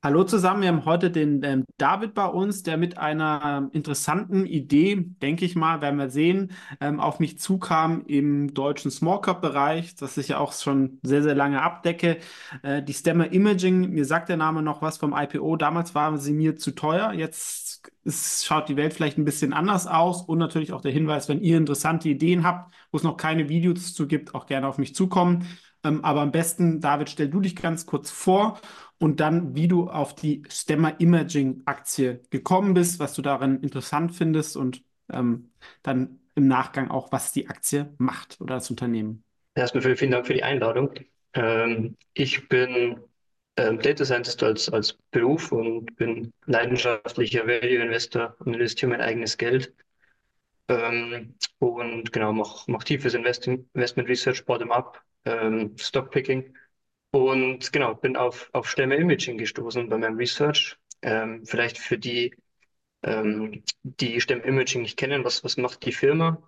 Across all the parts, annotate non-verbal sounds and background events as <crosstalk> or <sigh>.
Hallo zusammen, wir haben heute den ähm, David bei uns, der mit einer ähm, interessanten Idee, denke ich mal, werden wir sehen, ähm, auf mich zukam im deutschen Small Cap Bereich, das ich ja auch schon sehr, sehr lange abdecke. Äh, die Stemmer Imaging, mir sagt der Name noch was vom IPO, damals war sie mir zu teuer, jetzt ist, schaut die Welt vielleicht ein bisschen anders aus und natürlich auch der Hinweis, wenn ihr interessante Ideen habt, wo es noch keine Videos zu gibt, auch gerne auf mich zukommen. Ähm, aber am besten, David, stell du dich ganz kurz vor und dann, wie du auf die Stemmer Imaging Aktie gekommen bist, was du darin interessant findest und ähm, dann im Nachgang auch, was die Aktie macht oder das Unternehmen. Erstmal vielen, Dank für die Einladung. Ähm, ich bin ähm, Data Scientist als, als Beruf und bin leidenschaftlicher Value Investor und investiere mein eigenes Geld. Ähm, und genau, mache mach tiefes Invest Investment Research, Bottom-up, ähm, Stockpicking und genau, bin auf, auf Stämme Imaging gestoßen bei meinem Research. Ähm, vielleicht für die, ähm, die Stämme Imaging nicht kennen, was, was macht die Firma?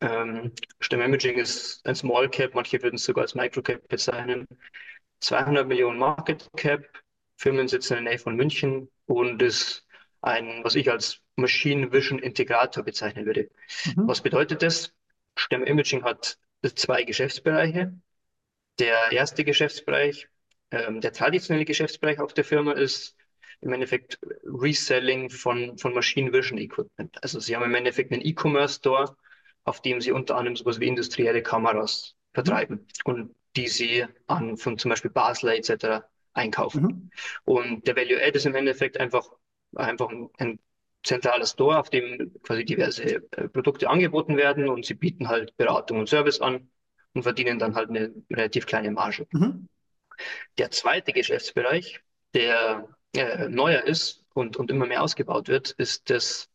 Ähm, Stämme Imaging ist ein Small Cap, manche würden es sogar als Micro Cap bezeichnen. 200 Millionen Market Cap, Firmen sitzen in der Nähe von München und ist ein, was ich als Machine Vision Integrator bezeichnen würde. Mhm. Was bedeutet das? Stämme Imaging hat zwei Geschäftsbereiche. Der erste Geschäftsbereich, ähm, der traditionelle Geschäftsbereich auf der Firma ist im Endeffekt Reselling von, von Machine Vision Equipment. Also sie haben im Endeffekt einen E-Commerce Store, auf dem sie unter anderem sowas wie industrielle Kameras vertreiben und die sie an von zum Beispiel Basler etc. einkaufen. Mhm. Und der Value Add ist im Endeffekt einfach, einfach ein, ein zentraler Store, auf dem quasi diverse äh, Produkte angeboten werden und sie bieten halt Beratung und Service an und verdienen dann halt eine relativ kleine Marge. Mhm. Der zweite Geschäftsbereich, der äh, neuer ist und, und immer mehr ausgebaut wird, ist das,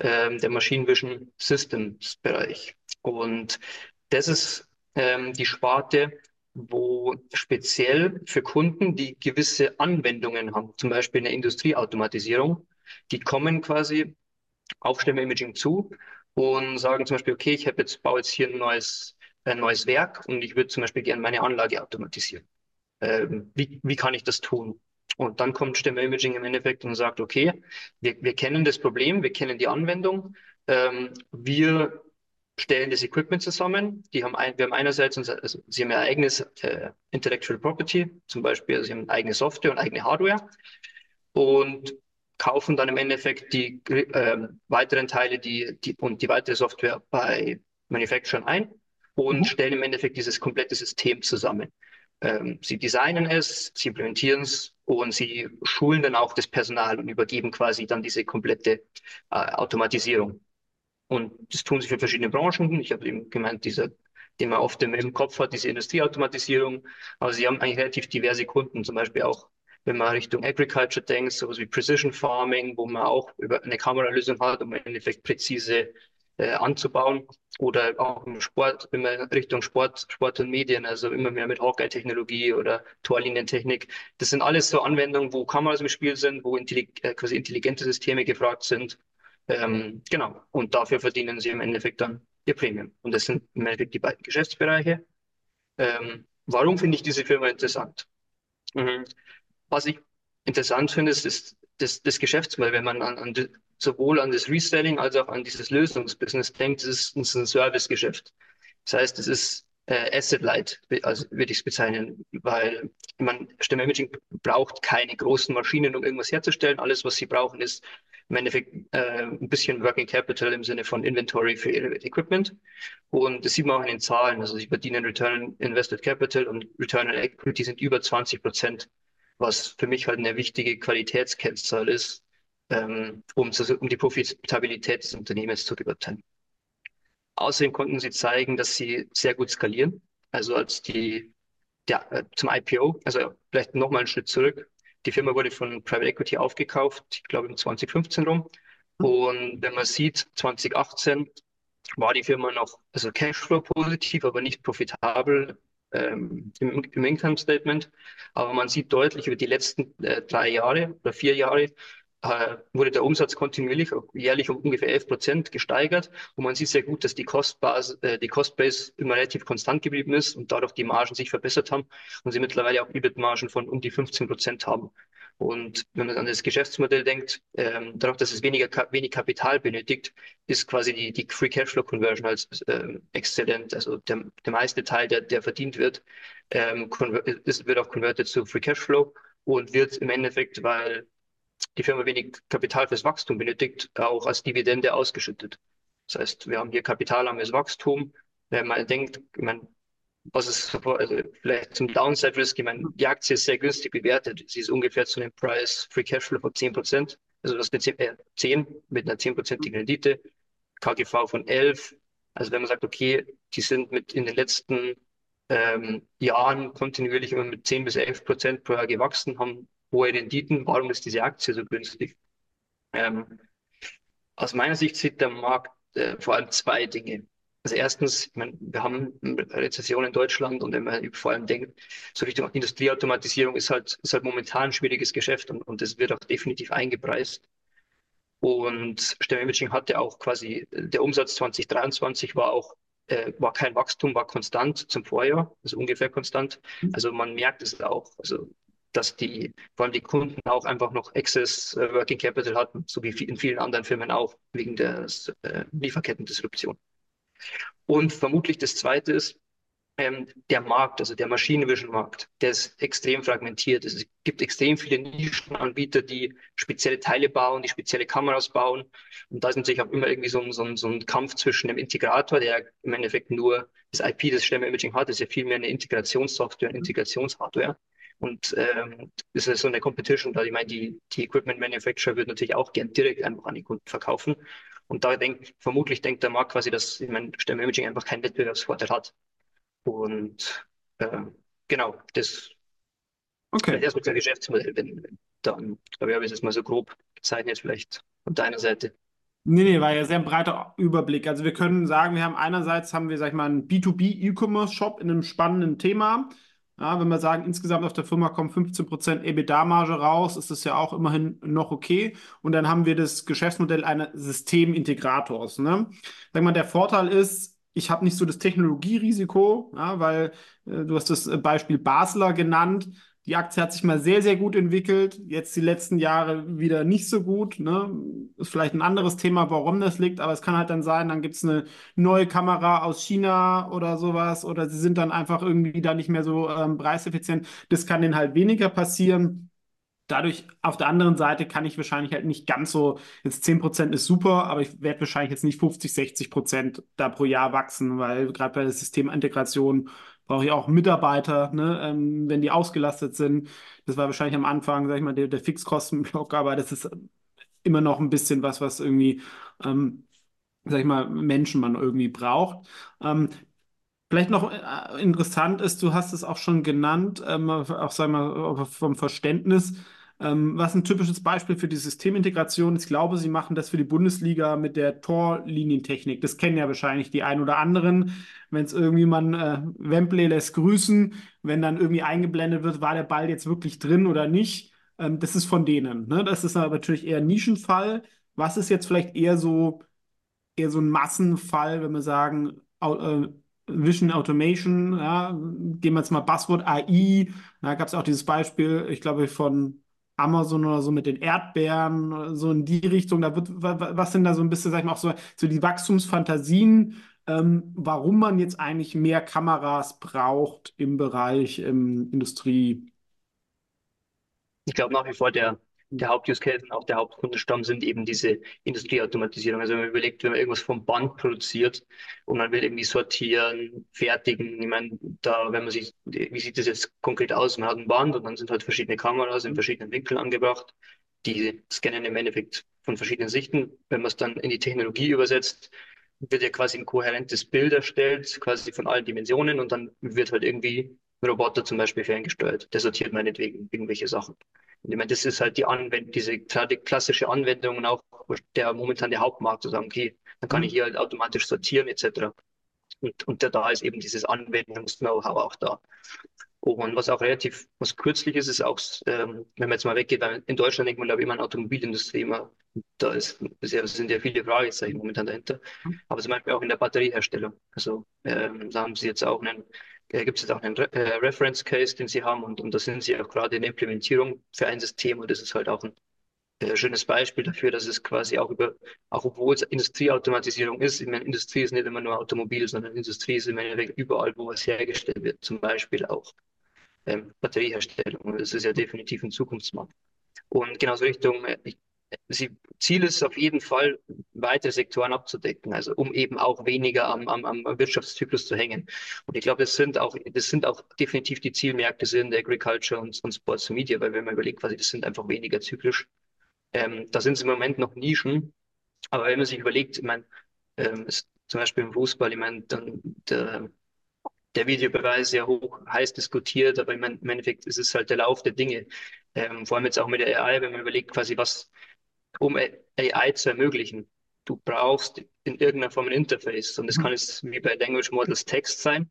ähm, der Machine Vision Systems Bereich. Und das ist ähm, die Sparte, wo speziell für Kunden, die gewisse Anwendungen haben, zum Beispiel eine Industrieautomatisierung, die kommen quasi auf Stimme Imaging zu und sagen zum Beispiel, okay, ich habe jetzt, baue jetzt hier ein neues ein neues Werk und ich würde zum Beispiel gerne meine Anlage automatisieren. Ähm, wie, wie kann ich das tun? Und dann kommt Stimme Imaging im Endeffekt und sagt, okay, wir, wir kennen das Problem, wir kennen die Anwendung, ähm, wir stellen das Equipment zusammen. Die haben ein, wir haben einerseits, unser, also sie haben ihr eigenes äh, Intellectual Property, zum Beispiel, also sie haben eigene Software und eigene Hardware und kaufen dann im Endeffekt die äh, weiteren Teile die, die, und die weitere Software bei Manufacturern ein und mhm. stellen im Endeffekt dieses komplette System zusammen. Ähm, sie designen es, sie implementieren es und sie schulen dann auch das Personal und übergeben quasi dann diese komplette äh, Automatisierung. Und das tun sie für verschiedene Branchen. Ich habe eben gemeint, dieser, den man oft im Kopf hat, diese Industrieautomatisierung. Aber sie haben eigentlich relativ diverse Kunden, zum Beispiel auch wenn man Richtung Agriculture denkt, sowas wie Precision Farming, wo man auch über eine Kameralösung hat, um im Endeffekt präzise äh, anzubauen. Oder auch im Sport, wenn man Richtung Sport, Sport und Medien, also immer mehr mit Hawkeye-Technologie oder Torlinientechnik. Das sind alles so Anwendungen, wo Kameras im Spiel sind, wo intellig äh, quasi intelligente Systeme gefragt sind. Ähm, genau. Und dafür verdienen sie im Endeffekt dann ihr Premium. Und das sind im Endeffekt die beiden Geschäftsbereiche. Ähm, warum finde ich diese Firma interessant? Mhm. Was ich interessant finde, ist, ist das, das Geschäftsmodell, wenn man an, an sowohl an das Reselling als auch an dieses Lösungsbusiness denkt, es ist ein Servicegeschäft. Das heißt, es ist äh, Asset-Light, also würde ich es bezeichnen, weil man Stimme Imaging braucht keine großen Maschinen, um irgendwas herzustellen. Alles, was sie brauchen, ist im Endeffekt äh, ein bisschen Working Capital im Sinne von Inventory für ihr Equipment. Und das sieht man auch in den Zahlen. Also sie verdienen Return on Invested Capital und Return on Equity sind über 20 Prozent, was für mich halt eine wichtige Qualitätskennzahl ist, ähm, um, zu, um die Profitabilität des Unternehmens zu beurteilen. Außerdem konnten sie zeigen, dass sie sehr gut skalieren. Also als die ja, äh, zum IPO, also vielleicht nochmal einen Schritt zurück. Die Firma wurde von Private Equity aufgekauft, ich glaube im 2015 rum. Und wenn man sieht, 2018 war die Firma noch, also Cashflow positiv, aber nicht profitabel ähm, im, im Income Statement. Aber man sieht deutlich über die letzten äh, drei Jahre oder vier Jahre, äh, wurde der Umsatz kontinuierlich jährlich um ungefähr 11 Prozent gesteigert. Und man sieht sehr gut, dass die Kostbase, äh, die Costbase immer relativ konstant geblieben ist und dadurch die Margen sich verbessert haben und sie mittlerweile auch EBIT-Margen von um die 15 Prozent haben. Und wenn man an das Geschäftsmodell denkt, ähm, dadurch, dass es weniger wenig Kapital benötigt, ist quasi die, die Free Cashflow Conversion als ähm, exzellent. Also der, der meiste Teil, der, der verdient wird, ähm, ist, wird auch converted zu Free Cashflow und wird im Endeffekt, weil die Firma wenig Kapital fürs Wachstum benötigt, auch als Dividende ausgeschüttet. Das heißt, wir haben hier kapitalarmes Wachstum. Wenn man denkt, meine, was ist also vielleicht zum Downside Risk, ich meine, die Aktie ist sehr günstig bewertet. Sie ist ungefähr zu einem Price Free Cashflow von 10 Prozent. Also das ist eine 10, äh, mit einer 10-prozentigen Rendite. KGV von 11. Also wenn man sagt, okay, die sind mit in den letzten ähm, Jahren kontinuierlich immer mit 10 bis 11 Prozent pro Jahr gewachsen, haben hohe Renditen. Warum ist diese Aktie so günstig? Ähm, aus meiner Sicht sieht der Markt äh, vor allem zwei Dinge. Also erstens, meine, wir haben eine Rezession in Deutschland und wenn man vor allem denkt, so Richtung Industrieautomatisierung ist halt, ist halt momentan ein schwieriges Geschäft und, und das wird auch definitiv eingepreist. Und STEM Imaging hatte auch quasi, der Umsatz 2023 war auch, äh, war kein Wachstum, war konstant zum Vorjahr, also ungefähr konstant. Mhm. Also man merkt es auch, also dass die, vor allem die Kunden auch einfach noch Excess äh, Working Capital hatten, so wie in vielen anderen Firmen auch, wegen der äh, Lieferkettendisruption. Und vermutlich das Zweite ist, ähm, der Markt, also der Machine Vision Markt, der ist extrem fragmentiert. Es gibt extrem viele Nischenanbieter, die spezielle Teile bauen, die spezielle Kameras bauen. Und da ist natürlich auch immer irgendwie so ein, so ein, so ein Kampf zwischen dem Integrator, der im Endeffekt nur das IP des Stemme-Imaging hat, das ist ja viel mehr eine Integrationssoftware, eine Integrationshardware. Und ähm, das ist so eine Competition da. Ich meine, die, die Equipment Manufacturer würden natürlich auch gern direkt einfach an die Kunden verkaufen. Und da denkt, vermutlich denkt der Markt quasi, dass ich mein Stemme Imaging einfach keinen Wettbewerbsvorteil hat. Und äh, genau, das okay. ist ein Geschäftsmodell, wenn, dann, glaube ich, habe ich das mal so grob gezeichnet, vielleicht von deiner Seite. Nee, nee, war ja sehr ein breiter Überblick. Also wir können sagen, wir haben einerseits haben wir, sag ich mal, einen B2B E-Commerce Shop in einem spannenden Thema. Ja, wenn wir sagen, insgesamt auf der Firma kommen 15% EBITDA-Marge raus, ist das ja auch immerhin noch okay. Und dann haben wir das Geschäftsmodell eines Systemintegrators. Ne? Sag mal, der Vorteil ist, ich habe nicht so das Technologierisiko, ja, weil äh, du hast das Beispiel Basler genannt. Die Aktie hat sich mal sehr, sehr gut entwickelt. Jetzt die letzten Jahre wieder nicht so gut. Ne? Ist vielleicht ein anderes Thema, warum das liegt, aber es kann halt dann sein, dann gibt es eine neue Kamera aus China oder sowas oder sie sind dann einfach irgendwie da nicht mehr so ähm, preiseffizient. Das kann denen halt weniger passieren. Dadurch, auf der anderen Seite kann ich wahrscheinlich halt nicht ganz so, jetzt 10% ist super, aber ich werde wahrscheinlich jetzt nicht 50, 60% da pro Jahr wachsen, weil gerade bei der Systemintegration brauche ich auch Mitarbeiter, ne, ähm, wenn die ausgelastet sind. Das war wahrscheinlich am Anfang, sag ich mal, der, der Fixkostenblock, aber das ist immer noch ein bisschen was, was irgendwie, ähm, sag ich mal, Menschen man irgendwie braucht. Ähm, Vielleicht noch äh, interessant ist, du hast es auch schon genannt, ähm, auch sag mal, vom Verständnis. Ähm, was ein typisches Beispiel für die Systemintegration ist, ich glaube, sie machen das für die Bundesliga mit der Torlinientechnik. Das kennen ja wahrscheinlich die ein oder anderen. Wenn es irgendwie man äh, Wembley lässt grüßen, wenn dann irgendwie eingeblendet wird, war der Ball jetzt wirklich drin oder nicht. Ähm, das ist von denen. Ne? Das ist aber natürlich eher ein Nischenfall. Was ist jetzt vielleicht eher so, eher so ein Massenfall, wenn wir sagen, äh, Vision Automation, ja, gehen wir jetzt mal Buzzword AI, da gab es auch dieses Beispiel, ich glaube, von Amazon oder so mit den Erdbeeren, so in die Richtung. Da wird, was sind da so ein bisschen, sag ich mal, auch so, so die Wachstumsfantasien, ähm, warum man jetzt eigentlich mehr Kameras braucht im Bereich ähm, Industrie? Ich glaube nach wie vor der der Haupt-Use Case und auch der Hauptkundenstamm sind eben diese Industrieautomatisierung. Also wenn man überlegt, wenn man irgendwas vom Band produziert und man will irgendwie sortieren, fertigen, ich meine, da, wenn man sich, wie sieht das jetzt konkret aus? Man hat ein Band und dann sind halt verschiedene Kameras in verschiedenen Winkeln angebracht. Die scannen im Endeffekt von verschiedenen Sichten. Wenn man es dann in die Technologie übersetzt, wird ja quasi ein kohärentes Bild erstellt, quasi von allen Dimensionen und dann wird halt irgendwie ein Roboter zum Beispiel ferngesteuert. Der sortiert meinetwegen irgendwelche Sachen. Und ich meine, das ist halt die Anwendung, diese klassische Anwendung und auch der momentan der Hauptmarkt zu sagen, okay, dann kann ich hier halt automatisch sortieren etc. Und, und da ist eben dieses Anwendungs-Know-how auch da. Und was auch relativ, was kürzlich ist, ist auch, ähm, wenn man jetzt mal weggeht, weil in Deutschland denkt man, glaube ich, immer an Automobilindustrie immer. Da ist, sind ja viele Fragezeichen momentan dahinter. Aber zum Beispiel auch in der Batterieherstellung. Also ähm, da haben sie jetzt auch einen äh, gibt es jetzt auch einen Re äh, Reference Case, den sie haben und, und da sind sie auch gerade in der Implementierung für ein System und das ist halt auch ein äh, schönes Beispiel dafür, dass es quasi auch über, auch obwohl es Industrieautomatisierung ist, ich meine, Industrie ist nicht immer nur Automobil, sondern Industrie ist im überall, wo es hergestellt wird, zum Beispiel auch ähm, Batterieherstellung. Und das ist ja definitiv ein Zukunftsmarkt. Und genauso Richtung, äh, ich, Sie, Ziel ist auf jeden Fall, weitere Sektoren abzudecken, also um eben auch weniger am, am, am Wirtschaftszyklus zu hängen. Und ich glaube, das sind auch, das sind auch definitiv die Zielmärkte sind Agriculture und, und Sports Media, weil wenn man überlegt, quasi, das sind einfach weniger zyklisch. Ähm, da sind es im Moment noch Nischen, aber wenn man sich überlegt, ich meine, ähm, zum Beispiel im Fußball, ich meine, dann der, der Videobeweis sehr hoch, heiß diskutiert, aber im Endeffekt ist es halt der Lauf der Dinge. Ähm, vor allem jetzt auch mit der AI, wenn man überlegt, quasi was, um AI zu ermöglichen. Du brauchst in irgendeiner Form ein Interface und das kann jetzt wie bei Language Models Text sein,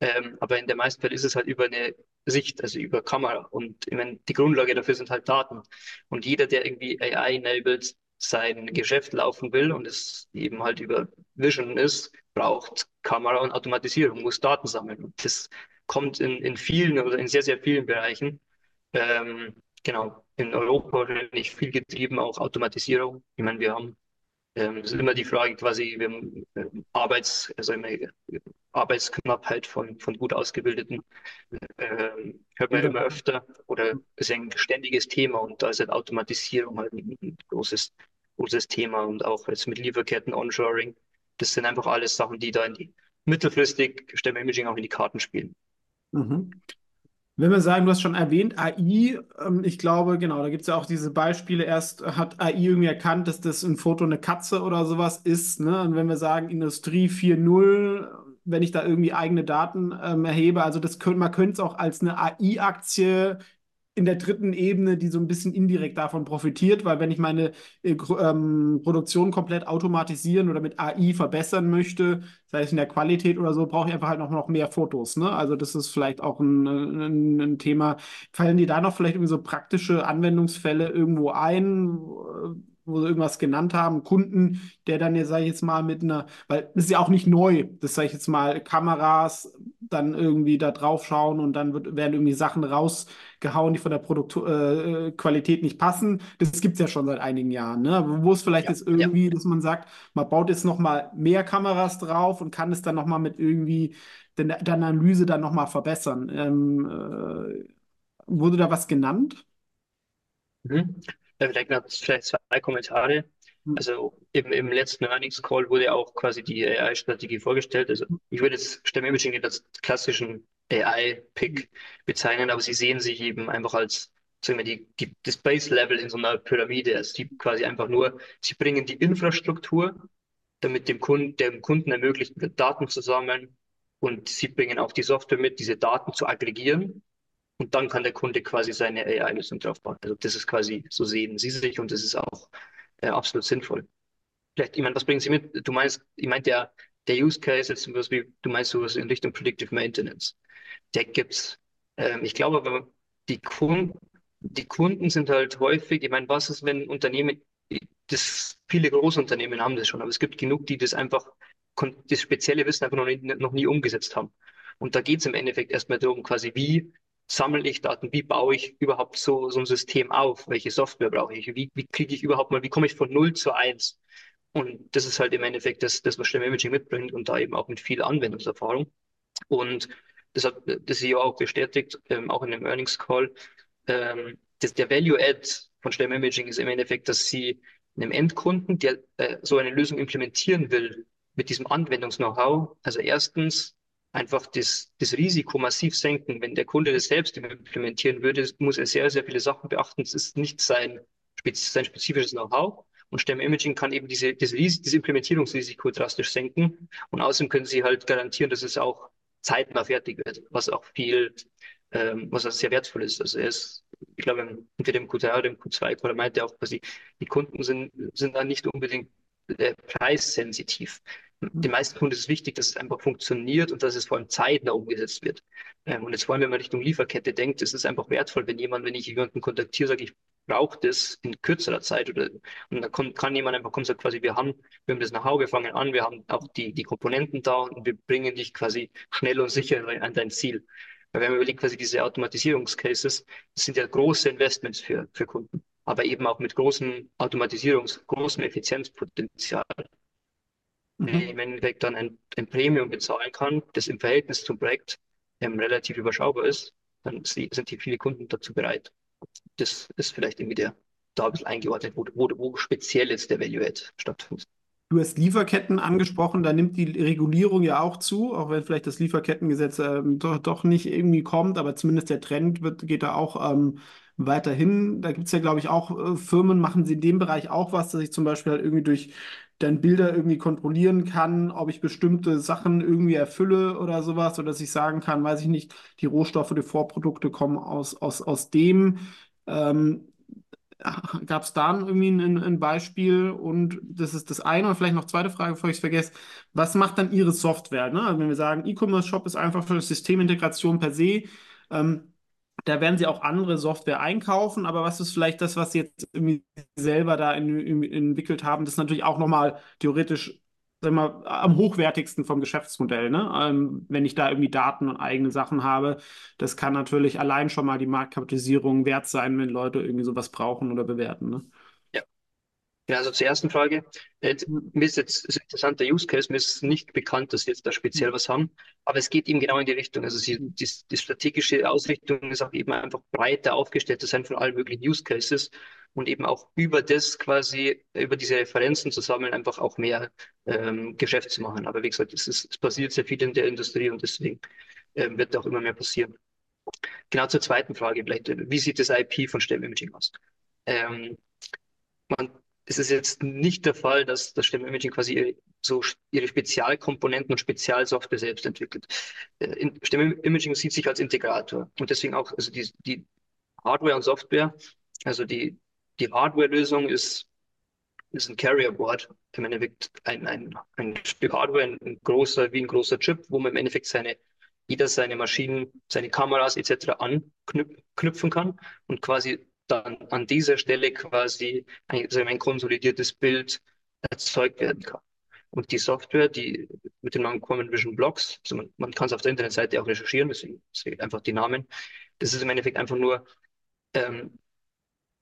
ähm, aber in der meisten Fälle ist es halt über eine Sicht, also über Kamera. Und ich meine, die Grundlage dafür sind halt Daten. Und jeder, der irgendwie AI-enabled sein Geschäft laufen will und es eben halt über Vision ist, braucht Kamera und Automatisierung, muss Daten sammeln. Und das kommt in, in vielen oder in sehr, sehr vielen Bereichen. Ähm, genau, in Europa wahrscheinlich viel getrieben, auch Automatisierung. Ich meine, wir haben, ähm, es ist immer die Frage quasi, wir haben äh, Arbeits, also immer, Arbeitsknappheit von, von gut ausgebildeten, äh, hört man immer öfter oder ist ein ständiges Thema und da ist halt Automatisierung halt ein großes, großes Thema und auch jetzt mit Lieferketten, Onshoring. Das sind einfach alles Sachen, die da in die mittelfristig Stemme Imaging auch in die Karten spielen. Mhm. Wenn wir sagen, du hast schon erwähnt, AI, ähm, ich glaube, genau, da gibt es ja auch diese Beispiele. Erst hat AI irgendwie erkannt, dass das ein Foto eine Katze oder sowas ist. Ne? Und wenn wir sagen, Industrie 4.0, wenn ich da irgendwie eigene Daten ähm, erhebe, also das könnte, man könnte es auch als eine AI-Aktie in der dritten Ebene, die so ein bisschen indirekt davon profitiert, weil wenn ich meine äh, ähm, Produktion komplett automatisieren oder mit AI verbessern möchte, sei es in der Qualität oder so, brauche ich einfach halt noch, noch mehr Fotos. Ne? Also das ist vielleicht auch ein, ein, ein Thema. Fallen dir da noch vielleicht irgendwie so praktische Anwendungsfälle irgendwo ein? Wo sie irgendwas genannt haben, Kunden, der dann, ja, sage ich jetzt mal, mit einer, weil das ist ja auch nicht neu, das sage ich jetzt mal, Kameras dann irgendwie da drauf schauen und dann wird, werden irgendwie Sachen rausgehauen, die von der Produktqualität äh, nicht passen. Das gibt es ja schon seit einigen Jahren. Ne? Wo es vielleicht ja, jetzt irgendwie, ja. dass man sagt, man baut jetzt nochmal mehr Kameras drauf und kann es dann nochmal mit irgendwie der, der Analyse dann nochmal verbessern. Ähm, äh, wurde da was genannt? Vielleicht noch vielleicht zwei Kommentare. Hm. Also im, im letzten Earnings Call wurde auch quasi die AI-Strategie vorgestellt. Also ich würde jetzt nicht als klassischen AI-Pick bezeichnen, aber sie sehen sich eben einfach als sagen wir, die, die, das Base-Level in so einer Pyramide. Also die quasi einfach nur, sie bringen die Infrastruktur, damit dem Kunden, dem Kunden ermöglicht wird, Daten zu sammeln und sie bringen auch die Software mit, diese Daten zu aggregieren und dann kann der Kunde quasi seine AI-Lösung drauf bauen. Also das ist quasi, so sehen Sie sich und das ist auch äh, absolut sinnvoll. Vielleicht, ich meine, was bringen Sie mit? Du meinst, ich meine, der, der Use Case jetzt was wie, du meinst sowas in Richtung Predictive Maintenance. Der gibt's. Ähm, ich glaube aber, die Kunden, die Kunden sind halt häufig, ich meine, was ist, wenn Unternehmen, das, viele Großunternehmen haben das schon, aber es gibt genug, die das einfach, das spezielle Wissen einfach noch nie, noch nie umgesetzt haben. Und da geht es im Endeffekt erstmal darum, quasi, wie sammle ich Daten? Wie baue ich überhaupt so, so ein System auf? Welche Software brauche ich? Wie, wie kriege ich überhaupt mal, wie komme ich von 0 zu 1? Und das ist halt im Endeffekt das, das was Stemme Imaging mitbringt und da eben auch mit viel Anwendungserfahrung. Und das hat das CEO auch bestätigt, ähm, auch in dem Earnings Call. Ähm, das, der Value Add von Stemme Imaging ist im Endeffekt, dass sie einem Endkunden, der äh, so eine Lösung implementieren will, mit diesem Anwendungs-Know-how, also erstens einfach das, das Risiko massiv senken. Wenn der Kunde das selbst implementieren würde, muss er sehr, sehr viele Sachen beachten. Es ist nicht sein, sein spezifisches Know-how. Und STEM Imaging kann eben diese, diese, diese Implementierungsrisiko drastisch senken. Und außerdem können sie halt garantieren, dass es auch zeitnah fertig wird, was auch viel, ähm, was auch sehr wertvoll ist. Also er ist, ich glaube, entweder im Q3 oder im Q2 oder meinte auch quasi, die Kunden sind, sind da nicht unbedingt äh, preissensitiv den meisten Kunden ist es wichtig, dass es einfach funktioniert und dass es vor allem zeitnah umgesetzt wird. Ähm, und jetzt vor allem, wenn man Richtung Lieferkette denkt, ist es einfach wertvoll, wenn jemand, wenn ich jemanden kontaktiere, sage ich, braucht es in kürzerer Zeit oder und dann kommt, kann jemand einfach kommen und sagen quasi, wir haben, wir haben das Know-how, wir fangen an, wir haben auch die, die Komponenten da und wir bringen dich quasi schnell und sicher an dein Ziel. Weil wenn man überlegt, quasi diese Automatisierungscases, das sind ja große Investments für, für Kunden, aber eben auch mit großem Automatisierungs-, großem Effizienzpotenzial. Mhm. im Endeffekt dann ein, ein Premium bezahlen kann, das im Verhältnis zum Projekt ähm, relativ überschaubar ist, dann sind die viele Kunden dazu bereit. Das ist vielleicht irgendwie der, da ein bisschen eingeordnet, wo, wo, wo speziell jetzt der Value-Add stattfindet. Du hast Lieferketten angesprochen, da nimmt die Regulierung ja auch zu, auch wenn vielleicht das Lieferkettengesetz ähm, doch, doch nicht irgendwie kommt, aber zumindest der Trend wird, geht da auch ähm, weiterhin. Da gibt es ja, glaube ich, auch äh, Firmen, machen sie in dem Bereich auch was, dass ich zum Beispiel halt irgendwie durch dann Bilder irgendwie kontrollieren kann, ob ich bestimmte Sachen irgendwie erfülle oder sowas, oder dass ich sagen kann, weiß ich nicht, die Rohstoffe, die Vorprodukte kommen aus, aus, aus dem. Ähm, Gab es da irgendwie ein, ein Beispiel? Und das ist das eine. Und vielleicht noch zweite Frage, bevor ich es vergesse. Was macht dann Ihre Software? Ne? Also wenn wir sagen, E-Commerce-Shop ist einfach für Systemintegration per se, ähm, da werden Sie auch andere Software einkaufen. Aber was ist vielleicht das, was Sie jetzt selber da in, in, entwickelt haben? Das ist natürlich auch nochmal theoretisch wir mal, am hochwertigsten vom Geschäftsmodell, ne? Ähm, wenn ich da irgendwie Daten und eigene Sachen habe, das kann natürlich allein schon mal die Marktkapitalisierung wert sein, wenn Leute irgendwie sowas brauchen oder bewerten, ne? Ja. Also zur ersten Frage. Äh, mir ist jetzt ist ein interessanter Use Case, mir ist nicht bekannt, dass Sie jetzt da speziell was haben, aber es geht eben genau in die Richtung. Also sie, die, die strategische Ausrichtung ist auch eben einfach breiter aufgestellt zu sein von allen möglichen Use Cases und eben auch über das quasi, über diese Referenzen zu sammeln, einfach auch mehr ähm, Geschäft zu machen. Aber wie gesagt, es, ist, es passiert sehr viel in der Industrie und deswegen ähm, wird auch immer mehr passieren. Genau zur zweiten Frage vielleicht, wie sieht das IP von Stemimaging aus? Ähm, man, es ist jetzt nicht der Fall, dass das Stemimaging quasi ihre, so ihre Spezialkomponenten und Spezialsoftware selbst entwickelt. Äh, Stemimaging sieht sich als Integrator und deswegen auch, also die, die Hardware und Software, also die, die Hardware-Lösung ist, ist ein Carrier Board, im Endeffekt ein, ein, ein Stück Hardware, ein, ein großer, wie ein großer Chip, wo man im Endeffekt seine, jeder seine Maschinen, seine Kameras etc. anknüpfen kann und quasi dann an dieser Stelle quasi ein, also ein konsolidiertes Bild erzeugt werden kann. Und die Software, die mit den Common Vision Blocks, also man, man kann es auf der Internetseite auch recherchieren, deswegen seht einfach die Namen. Das ist im Endeffekt einfach nur ähm,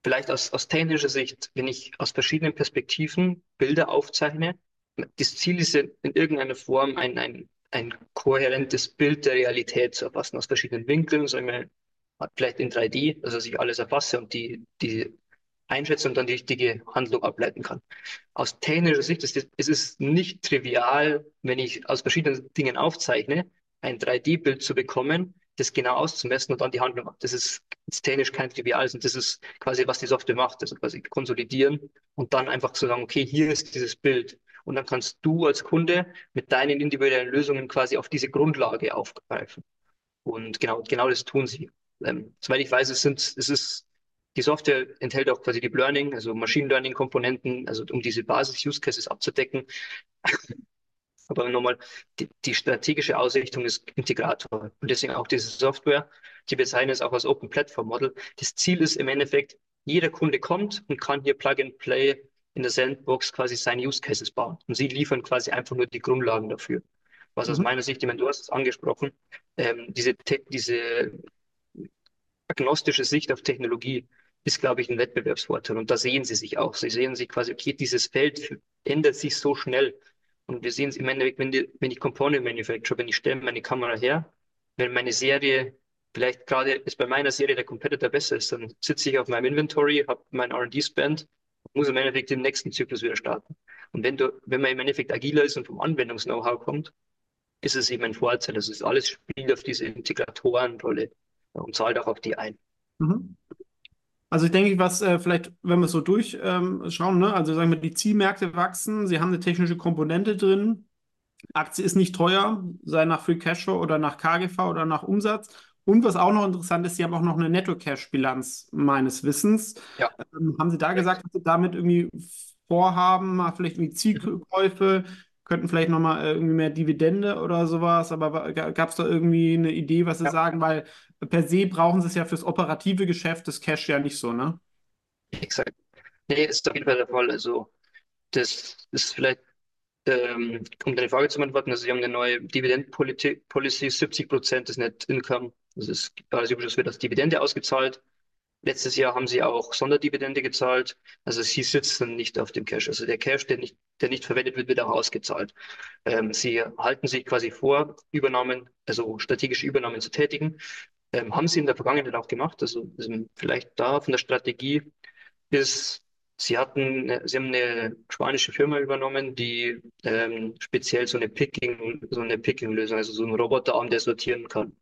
vielleicht aus, aus technischer Sicht, wenn ich aus verschiedenen Perspektiven Bilder aufzeichne, das Ziel ist ja in irgendeiner Form ein, ein, ein kohärentes Bild der Realität zu erfassen, aus verschiedenen Winkeln, sagen wir, vielleicht in 3D, also dass ich alles erfasse und die, die einschätze und dann die richtige Handlung ableiten kann. Aus technischer Sicht ist es ist nicht trivial, wenn ich aus verschiedenen Dingen aufzeichne, ein 3D-Bild zu bekommen, das genau auszumessen und dann die Handlung macht. Das ist technisch kein Triviales und das ist quasi, was die Software macht. Also quasi konsolidieren und dann einfach zu sagen, okay, hier ist dieses Bild. Und dann kannst du als Kunde mit deinen individuellen Lösungen quasi auf diese Grundlage aufgreifen. Und genau, genau das tun sie. Ähm, soweit ich weiß, es sind, es ist, die Software enthält auch quasi Deep Learning, also Machine Learning Komponenten, also um diese Basis-Use Cases abzudecken. <laughs> Aber nochmal, die, die strategische Ausrichtung ist Integrator. Und deswegen auch diese Software, die bezeichnen es auch als Open Platform Model. Das Ziel ist im Endeffekt, jeder Kunde kommt und kann hier Plug and Play in der Sandbox quasi seine Use Cases bauen. Und sie liefern quasi einfach nur die Grundlagen dafür. Was aus Mhm. meiner Sicht, ich meine, du hast es angesprochen, ähm, diese, diese agnostische Sicht auf Technologie ist, glaube ich, ein Wettbewerbsvorteil. Und da sehen sie sich auch. Sie sehen sich quasi, okay, dieses Feld ändert sich so schnell. Und wir sehen es im Endeffekt, wenn, die, wenn ich Component Manufacturer, wenn ich stelle meine Kamera her, wenn meine Serie, vielleicht gerade ist bei meiner Serie der Competitor besser ist, dann sitze ich auf meinem Inventory, habe mein R&D-Spend muss im Endeffekt den nächsten Zyklus wieder starten. Und wenn du, wenn man im Endeffekt agiler ist und vom Anwendungs-Know-how kommt, ist es eben ein Vorteil. Das ist alles spielt auf diese Integratorenrolle und zahlt auch auf die ein. Mhm. Also ich denke, was äh, vielleicht, wenn wir es so durchschauen, ähm, ne? Also sagen wir, die Zielmärkte wachsen, sie haben eine technische Komponente drin, Aktie ist nicht teuer, sei nach Free Cashflow oder nach KGV oder nach Umsatz. Und was auch noch interessant ist, sie haben auch noch eine Netto-Cash-Bilanz meines Wissens. Ja, Ähm, haben Sie da gesagt, dass Sie damit irgendwie vorhaben, mal vielleicht irgendwie Zielkäufe, könnten vielleicht nochmal äh, irgendwie mehr Dividende oder sowas, aber gab es da irgendwie eine Idee, was Sie Ja. sagen? Weil per se brauchen Sie es ja fürs operative Geschäft, das Cash ja nicht so, ne? Exakt. Nee, ist auf jeden Fall der Fall. Also, das ist vielleicht, ähm, um deine Frage zu beantworten, also sie haben eine neue Dividendenpolicy, 70 Prozent des Net Income. Das ist, also das wird als Dividende ausgezahlt. Letztes Jahr haben sie auch Sonderdividende gezahlt. Also sie sitzen nicht auf dem Cash. Also der Cash, der nicht, der nicht verwendet wird, wird auch ausgezahlt. Ähm, sie halten sich quasi vor, Übernahmen, also strategische Übernahmen zu tätigen. Ähm, haben sie in der Vergangenheit auch gemacht. Also, vielleicht da von der Strategie ist, sie hatten, sie haben eine spanische Firma übernommen, die ähm, speziell so eine Picking, so eine Picking-Lösung, also so einen Roboterarm, der sortieren kann.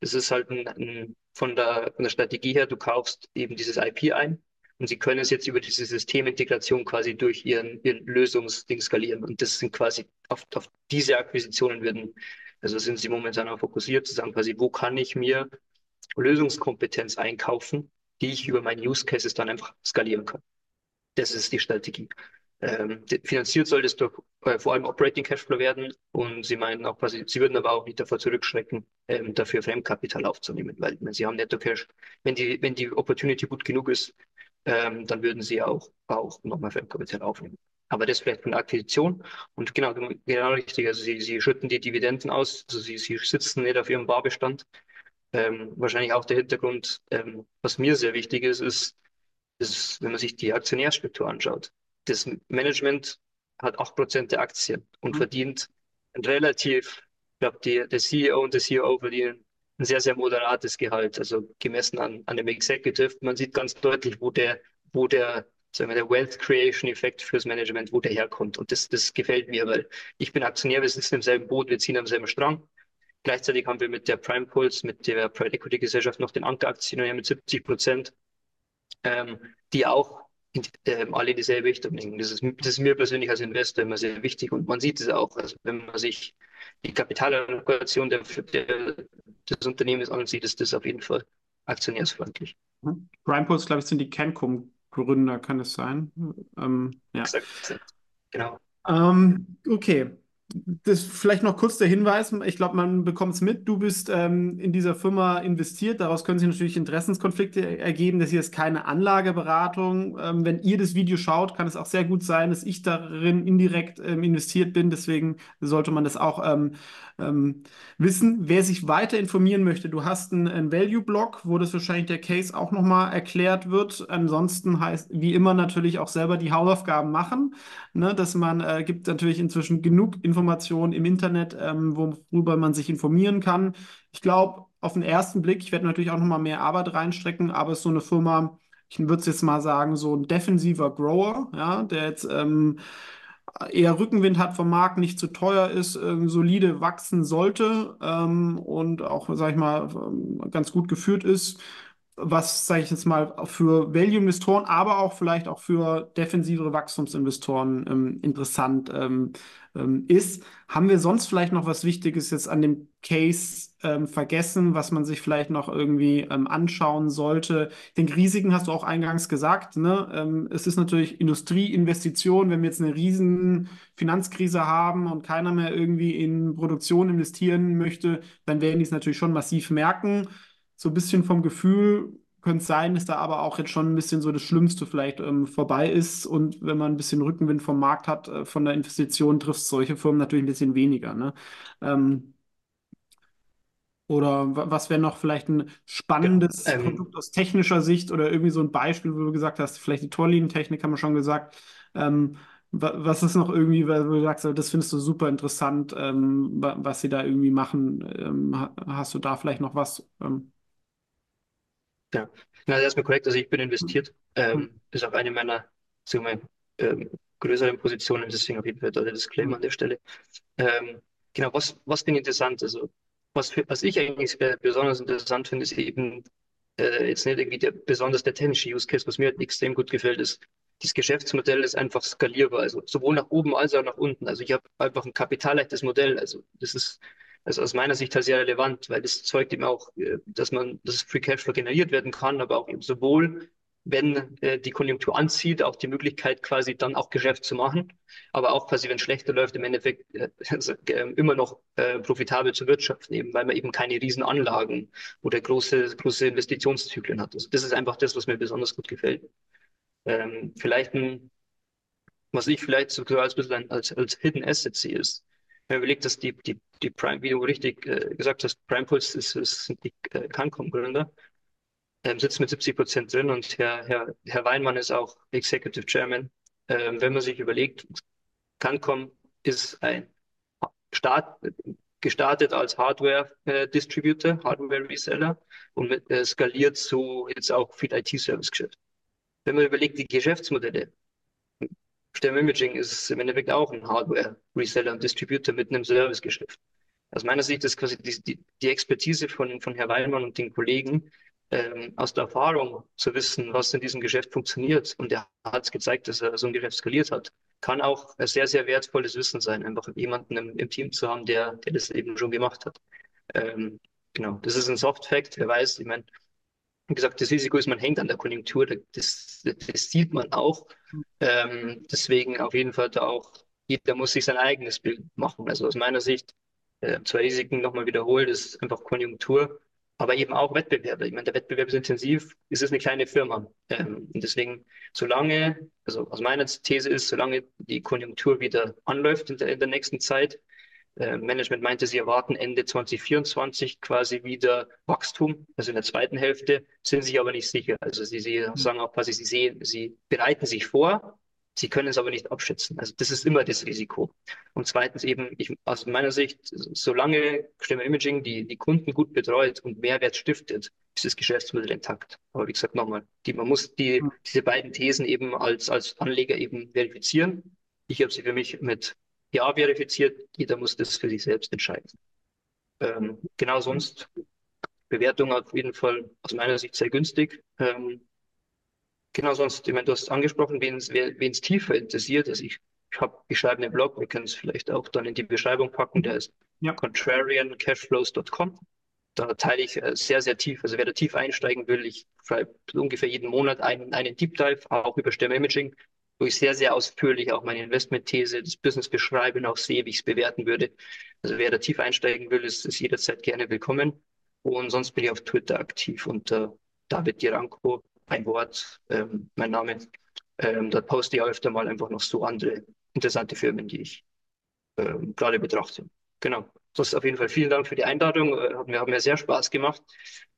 Das ist halt ein, ein, von der, von der Strategie her, du kaufst eben dieses IP ein und sie können es jetzt über diese Systemintegration quasi durch ihren, ihren Lösungsding skalieren. Und das sind quasi auf, auf diese Akquisitionen würden, also sind sie momentan auch fokussiert, zu sagen quasi, wo kann ich mir Lösungskompetenz einkaufen, die ich über meine Use Cases dann einfach skalieren kann. Das ist die Strategie. Ähm, finanziert soll das durch äh, vor allem Operating Cashflow werden und sie meinen auch quasi, sie würden aber auch nicht davor zurückschrecken, ähm, dafür Fremdkapital aufzunehmen, weil wenn sie haben Netto Cash, wenn die, wenn die Opportunity gut genug ist, ähm, dann würden sie auch, auch nochmal Fremdkapital aufnehmen. Aber das vielleicht von der Akquisition und genau, genau richtig, also sie, sie schütten die Dividenden aus, also sie, sie sitzen nicht auf ihrem Barbestand. Ähm, wahrscheinlich auch der Hintergrund, ähm, was mir sehr wichtig ist, ist, ist, wenn man sich die Aktionärstruktur anschaut das Management hat 8% der Aktien und mhm. verdient relativ, ich glaube, der CEO und der CEO verdienen ein sehr, sehr moderates Gehalt, also gemessen an, an dem Executive. Man sieht ganz deutlich, wo der, wo der, sagen wir, der Wealth Creation Effekt fürs Management, wo der herkommt. Und das, das gefällt mir, weil ich bin Aktionär, wir sitzen im selben Boot, wir ziehen am selben Strang. Gleichzeitig haben wir mit der Prime Pulse, mit der Private Equity Gesellschaft noch den Ankeraktionär mit 70 Prozent, ähm, die auch äh, alle in dieselbe Richtung denken. Das ist, das ist mir persönlich als Investor immer sehr wichtig und man sieht es auch, also wenn man sich die Kapitalallokation der, der, des Unternehmens ansieht, ist das auf jeden Fall aktionärsfreundlich. Mhm. Primepulse, glaube ich, sind die Cancom-Gründer, kann es sein? Ähm, ja. Exakt, genau. Ähm, okay, das vielleicht noch kurz der Hinweis, ich glaube, man bekommt es mit, du bist ähm, in dieser Firma investiert, daraus können sich natürlich Interessenskonflikte ergeben, das hier ist keine Anlageberatung. Ähm, wenn ihr das Video schaut, kann es auch sehr gut sein, dass ich darin indirekt ähm, investiert bin, deswegen sollte man das auch ähm, ähm, wissen. Wer sich weiter informieren möchte, du hast einen, einen Value-Blog, wo das wahrscheinlich der Case auch nochmal erklärt wird. Ansonsten heißt, wie immer natürlich auch selber die Hausaufgaben machen, ne, dass man äh, gibt natürlich inzwischen genug Informationen im Internet, ähm, worüber man sich informieren kann. Ich glaube, auf den ersten Blick, ich werde natürlich auch nochmal mehr Arbeit reinstrecken, aber es ist so eine Firma, ich würde es jetzt mal sagen, so ein defensiver Grower, ja, der jetzt ähm, eher Rückenwind hat vom Markt, nicht zu teuer ist, ähm, solide wachsen sollte ähm, und auch, sag ich mal, ähm, ganz gut geführt ist was, sage ich jetzt mal, für Value-Investoren, aber auch vielleicht auch für defensivere Wachstumsinvestoren ähm, interessant ähm, ähm, ist. Haben wir sonst vielleicht noch was Wichtiges jetzt an dem Case ähm, vergessen, was man sich vielleicht noch irgendwie ähm, anschauen sollte? Ich denke, Risiken hast du auch eingangs gesagt. Ne? Ähm, es ist natürlich Industrieinvestition. Wenn wir jetzt eine riesen Finanzkrise haben und keiner mehr irgendwie in Produktion investieren möchte, dann werden die es natürlich schon massiv merken so ein bisschen vom Gefühl könnte es sein, dass da aber auch jetzt schon ein bisschen so das Schlimmste vielleicht ähm, vorbei ist. Und wenn man ein bisschen Rückenwind vom Markt hat, äh, von der Investition, trifft solche Firmen natürlich ein bisschen weniger. Ne? Ähm, oder was wäre noch vielleicht ein spannendes ja, ähm, Produkt aus technischer Sicht oder irgendwie so ein Beispiel, wo du gesagt hast, vielleicht die Torlinientechnik haben wir schon gesagt. Ähm, was ist noch irgendwie, weil du sagst, das findest du super interessant, ähm, was sie da irgendwie machen? Ähm, hast du da vielleicht noch was? Ja, Na, das ist mir korrekt. Also ich bin investiert. Ähm, mhm. ist auch eine meiner sagen wir, ähm, größeren Positionen, deswegen auf jeden Fall der Disclaimer an der Stelle. Ähm, genau, was, was finde ich interessant? Also, was, für, was ich eigentlich besonders interessant finde, ist eben äh, jetzt nicht irgendwie der, besonders der technische Use Case, was mir halt extrem gut gefällt, ist, das Geschäftsmodell ist einfach skalierbar, also sowohl nach oben als auch nach unten. Also ich habe einfach ein kapitalleichtes Modell. Also das ist also aus meiner Sicht halt sehr relevant, weil das zeugt eben auch, äh, dass man, dass Free Cashflow generiert werden kann, aber auch eben sowohl, wenn äh, die Konjunktur anzieht, auch die Möglichkeit quasi dann auch Geschäft zu machen, aber auch quasi, wenn es schlechter läuft, im Endeffekt äh, <laughs> also, äh, immer noch profitabel zu wirtschaften, eben weil man eben keine riesen Anlagen oder große, große Investitionszyklen hat. Also das ist einfach das, was mir besonders gut gefällt. Ähm, vielleicht ein, was ich vielleicht sogar als als, als Hidden Asset sehe, ist, wenn man überlegt, dass die, die, die Prime, wie du richtig äh, gesagt hast, Prime Pulse ist, ist, sind die äh, Cancom-Gründer, ähm, sitzen mit 70 Prozent drin und Herr, Herr, Herr Weinmann ist auch Executive Chairman. Ähm, wenn man sich überlegt, Cancom ist ein Start, gestartet als Hardware-Distributor, äh, Hardware-Reseller und mit, äh, skaliert so jetzt auch viel IT-Service-Geschäft. Wenn man überlegt, die Geschäftsmodelle, Stem Imaging ist im Endeffekt auch ein Hardware-Reseller und Distributor mit einem Service-Geschäft. Aus meiner Sicht ist quasi die, die, die Expertise von, von Herrn Weinmann und den Kollegen ähm, aus der Erfahrung zu wissen, was in diesem Geschäft funktioniert. Und er hat gezeigt, dass er so ein Geschäft skaliert hat. Kann auch ein sehr, sehr wertvolles Wissen sein, einfach jemanden im, im Team zu haben, der, der das eben schon gemacht hat. Ähm, genau, das ist ein Soft-Fact. Wer weiß, ich meine, wie gesagt, das Risiko ist, man hängt an der Konjunktur. Das, das sieht man auch. Ähm, deswegen auf jeden Fall da auch, jeder muss sich sein eigenes Bild machen. Also aus meiner Sicht, äh, zwei Risiken nochmal wiederholt, ist einfach Konjunktur aber eben auch Wettbewerbe. Ich meine, der Wettbewerb ist intensiv, es ist eine kleine Firma. Ähm, und deswegen, solange, also aus meiner These ist, solange die Konjunktur wieder anläuft in der, in der nächsten Zeit, äh, Management meinte, sie erwarten Ende 2024 quasi wieder Wachstum, also in der zweiten Hälfte, sind sich aber nicht sicher. Also sie, sie sagen auch quasi, sie sehen, sie bereiten sich vor, Sie können es aber nicht abschätzen. Also das ist immer das Risiko. Und zweitens eben, ich, aus meiner Sicht, solange Stimme Imaging die, die Kunden gut betreut und Mehrwert stiftet, ist das Geschäftsmodell intakt. Aber wie gesagt, nochmal, die, man muss die, diese beiden Thesen eben als, als Anleger eben verifizieren. Ich habe sie für mich mit Ja verifiziert. Jeder muss das für sich selbst entscheiden. Ähm, genau sonst Bewertung auf jeden Fall aus meiner Sicht sehr günstig. Ähm, Genau, sonst, ich meine, du hast angesprochen, wen es tiefer interessiert. Also ich, ich, hab, ich schreibe einen Blog, wir können es vielleicht auch dann in die Beschreibung packen, der ist ja. contrariancashflows.com. Da teile ich äh, sehr, sehr tief. Also wer da tief einsteigen will, ich schreibe ungefähr jeden Monat einen, einen Deep Dive, auch über Stemme-Imaging, wo ich sehr, sehr ausführlich auch meine Investment-These, das Business beschreibe und auch sehe, wie ich es bewerten würde. Also wer da tief einsteigen will, ist, ist jederzeit gerne willkommen. Und sonst bin ich auf Twitter aktiv unter David Diranko ein Wort, ähm, mein Name. Ähm, dort poste ich öfter mal einfach noch so andere interessante Firmen, die ich ähm, gerade betrachte. Genau. Das ist auf jeden Fall vielen Dank für die Einladung. Wir haben ja sehr Spaß gemacht.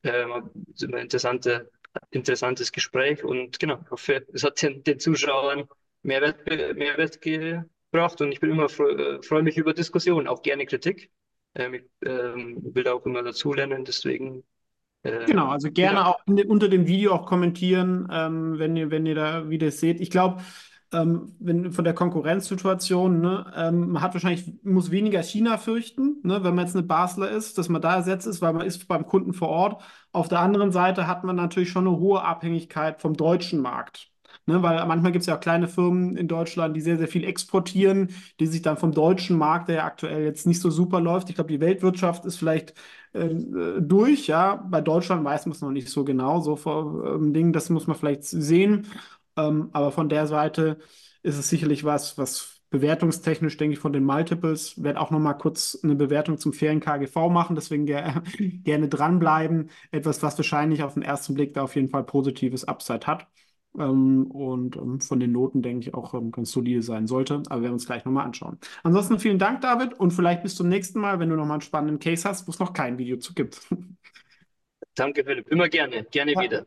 Ähm, ist immer interessante, interessantes Gespräch und genau, ich hoffe, es hat den, den Zuschauern Mehrwert, Mehrwert gebracht und ich bin immer äh, freue mich über Diskussionen, auch gerne Kritik. Ähm, ich ähm, will auch immer dazulernen, deswegen äh, genau, also gerne ja. auch unter dem Video auch kommentieren, ähm, wenn ihr, wenn ihr da wieder seht. Ich glaube, ähm, wenn, von der Konkurrenzsituation, ne, ähm, man hat wahrscheinlich, muss weniger China fürchten, ne, wenn man jetzt eine Basler ist, dass man da ersetzt ist, weil man ist beim Kunden vor Ort. Auf der anderen Seite hat man natürlich schon eine hohe Abhängigkeit vom deutschen Markt. Ne, weil manchmal gibt es ja auch kleine Firmen in Deutschland, die sehr, sehr viel exportieren, die sich dann vom deutschen Markt, der ja aktuell jetzt nicht so super läuft, ich glaube, die Weltwirtschaft ist vielleicht äh, durch, ja. Bei Deutschland weiß man es noch nicht so genau, so vor ähm, Dingen, das muss man vielleicht sehen. Ähm, aber von der Seite ist es sicherlich was, was bewertungstechnisch, denke ich, von den Multiples, werde auch noch mal kurz eine Bewertung zum fairen KGV machen, deswegen ger <laughs> gerne dranbleiben. Etwas, was wahrscheinlich auf den ersten Blick da auf jeden Fall positives Upside hat. Ähm, und ähm, von den Noten, denke ich, auch ähm, ganz solide sein sollte. Aber wir werden uns gleich nochmal anschauen. Ansonsten vielen Dank, David, und vielleicht bis zum nächsten Mal, wenn du nochmal einen spannenden Case hast, wo es noch kein Video zu gibt. Danke, Philipp. Immer gerne. Gerne ja. wieder.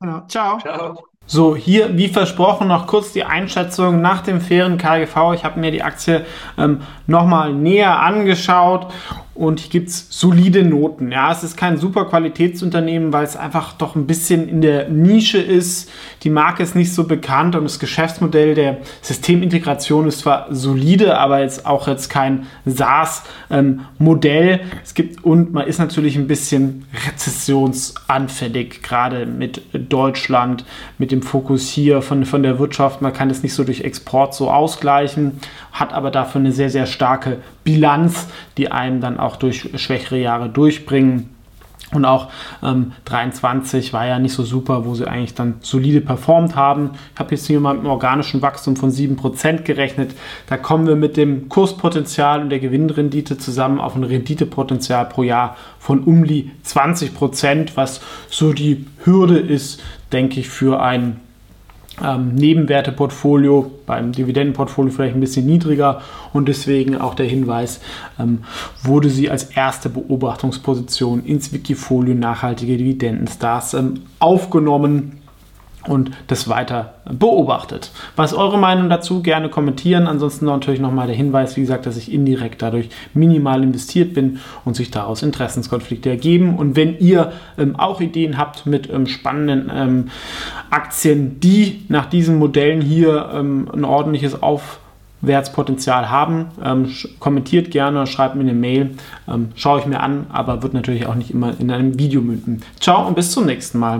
Genau. Ciao. Ciao. So, hier wie versprochen noch kurz die Einschätzung nach dem fairen KGV. Ich habe mir die Aktie ähm, nochmal näher angeschaut und hier gibt es solide Noten. Ja, es ist kein super Qualitätsunternehmen, weil es einfach doch ein bisschen in der Nische ist. Die Marke ist nicht so bekannt und das Geschäftsmodell der Systemintegration ist zwar solide, aber jetzt auch jetzt kein SaaS-Modell. Ähm, es gibt und man ist natürlich ein bisschen rezessionsanfällig, gerade mit Deutschland, mit dem Fokus hier von, von der Wirtschaft. Man kann es nicht so durch Export so ausgleichen, hat aber dafür eine sehr, sehr starke Bilanz, die einem dann auch durch schwächere Jahre durchbringen. Und auch ähm, 23 war ja nicht so super, wo sie eigentlich dann solide performt haben. Ich habe jetzt hier mal mit einem organischen Wachstum von 7% gerechnet. Da kommen wir mit dem Kurspotenzial und der Gewinnrendite zusammen auf ein Renditepotenzial pro Jahr von um die 20%, was so die Hürde ist, denke ich, für ein ähm, Nebenwerteportfolio, beim Dividendenportfolio vielleicht ein bisschen niedriger und deswegen auch der Hinweis, ähm, wurde sie als erste Beobachtungsposition ins Wikifolio nachhaltige Dividendenstars ähm, aufgenommen und das weiter beobachtet. Was eure Meinung dazu? Gerne kommentieren. Ansonsten natürlich nochmal der Hinweis, wie gesagt, dass ich indirekt dadurch minimal investiert bin und sich daraus Interessenskonflikte ergeben. Und wenn ihr ähm, auch Ideen habt mit ähm, spannenden ähm, Aktien, die nach diesen Modellen hier ähm, ein ordentliches Aufwärtspotenzial haben. Ähm, kommentiert gerne, schreibt mir eine Mail, ähm, schaue ich mir an, aber wird natürlich auch nicht immer in einem Video münden. Ciao und bis zum nächsten Mal.